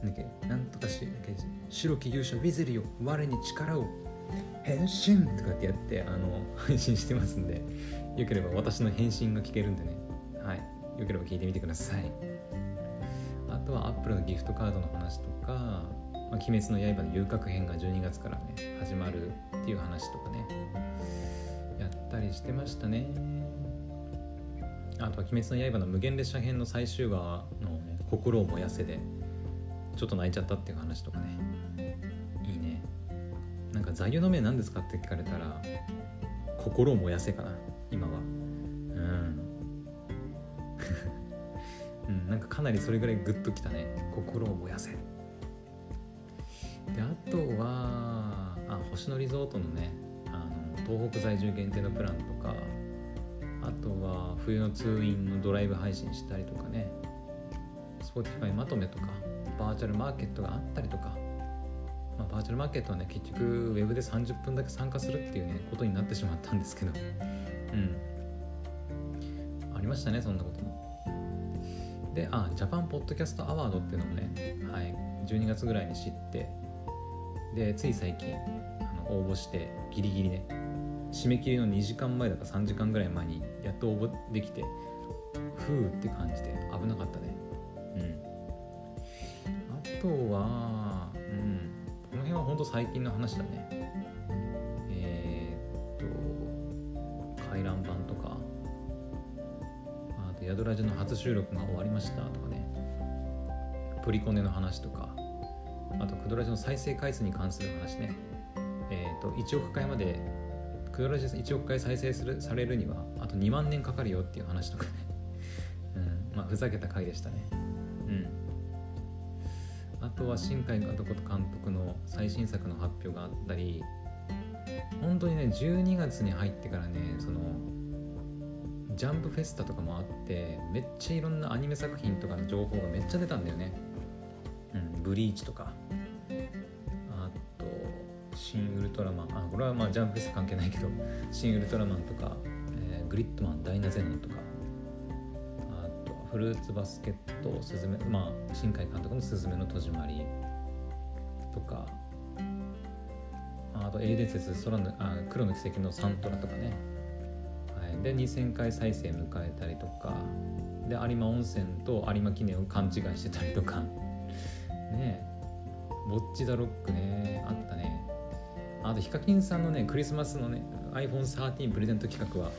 なんだっけ？なんとかし白き勇者ウィゼリオ我に力を変身とかってやってあの配信してますんでよければ私の変身が聞けるんでね。はいよければ聞いてみてください。あとはアップルのギフトカードの話とか「まあ、鬼滅の刃」の遊郭編が12月からね始まるっていう話とかねやったりしてましたね。あとは「鬼滅の刃」の無限列車編の最終話の、ね「心を燃やせ」でちょっと泣いちゃったっていう話とかね。いいね。なんか座右の銘何ですかって聞かれたら心を燃やせかな今は。うん。うんなんかかなりそれぐらいグッときたね。心を燃やせ。とはあ星野リゾートのねあの東北在住限定のプランとかあとは冬の通院のドライブ配信したりとかね Spotify まとめとかバーチャルマーケットがあったりとか、まあ、バーチャルマーケットはね結局ウェブで30分だけ参加するっていうねことになってしまったんですけどうん。ありましたねそんなことも。であジャパンポッドキャストアワードっていうのもね、はい、12月ぐらいに知ってでつい最近あの応募してギリギリね締め切りの2時間前だか3時間ぐらい前にやっと応募できてふうって感じで危なかったね。うん。あとはうん。この辺は本当最近の話だね。えー、っと回覧板とか。あと宿ラジの初収録が終わりましたとかね。プリコネの話とか。あとクドラジの再生回数に関する話ね。えー、っと1億回までクドラジ1億回再生するされるにはあと2万年かかるよっていう話とかね。うんまあふざけた回でしたね。うん。あとは新海監督監督の最新作の発表があったり本当にね12月に入ってからねそのジャンプフェスタとかもあってめっちゃいろんなアニメ作品とかの情報がめっちゃ出たんだよね。うんブリーチとか。シン・ウルトラマン。あこれはまあジャンプフェス関係ないけどシン・ウルトラマンとか、えーグリッドマンダイナゼノンとかあとフルーツバスケットスズメまあ新海監督の「すずめの戸締まり」とかあと「英伝説空のあ黒の奇跡」のサントラとかね、はい、で2000回再生迎えたりとかで有馬温泉と有馬記念を勘違いしてたりとか。ねえ。ボッチ・ザ・ロックねあったねあとヒカキンさんのねクリスマスのね iPhone13 プレゼント企画は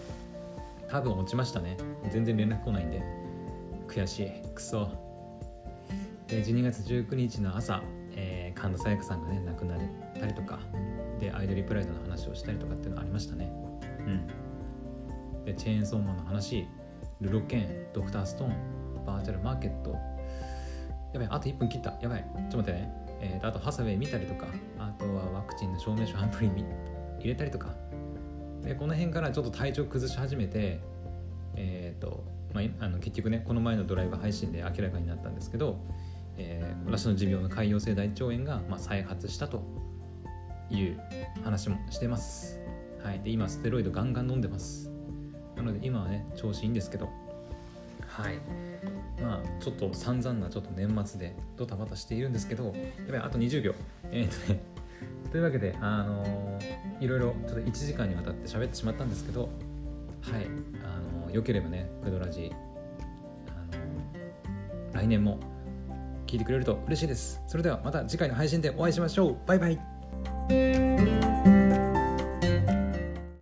多分落ちましたね。全然連絡来ないんで。悔しい。クソで12月19日の朝、えー神田沙也加さんがね亡くなったりとかでアイドリープライドの話をしたりとかっていうのありましたね。うん。でチェーンソーマンの話ルロケンドクターストーンバーチャルマーケット。やばいあと1分切った。やばい。ちょっと待ってね。えーあとハサウェイ見たりとかあとはワクチンの証明書アプリに入れたりとか。でこの辺からちょっと体調崩し始めてえっ、と、まあ、あの結局ねこの前のドライブ配信で明らかになったんですけど、えー私の持病の潰瘍性大腸炎が、まあ、再発したという話もしてます。はい。で今ステロイドガンガン飲んでます。なので今はね調子いいんですけど。はい。まあちょっと散々なちょっと年末でドタバタしているんですけどやばいあと20秒。えっ、とね。というわけであのーいろいろちょっと1時間にわたって喋ってしまったんですけどはい。あのーよければねクドラジあのー来年も聞いてくれると嬉しいです。それではまた次回の配信でお会いしましょう。バイバイ。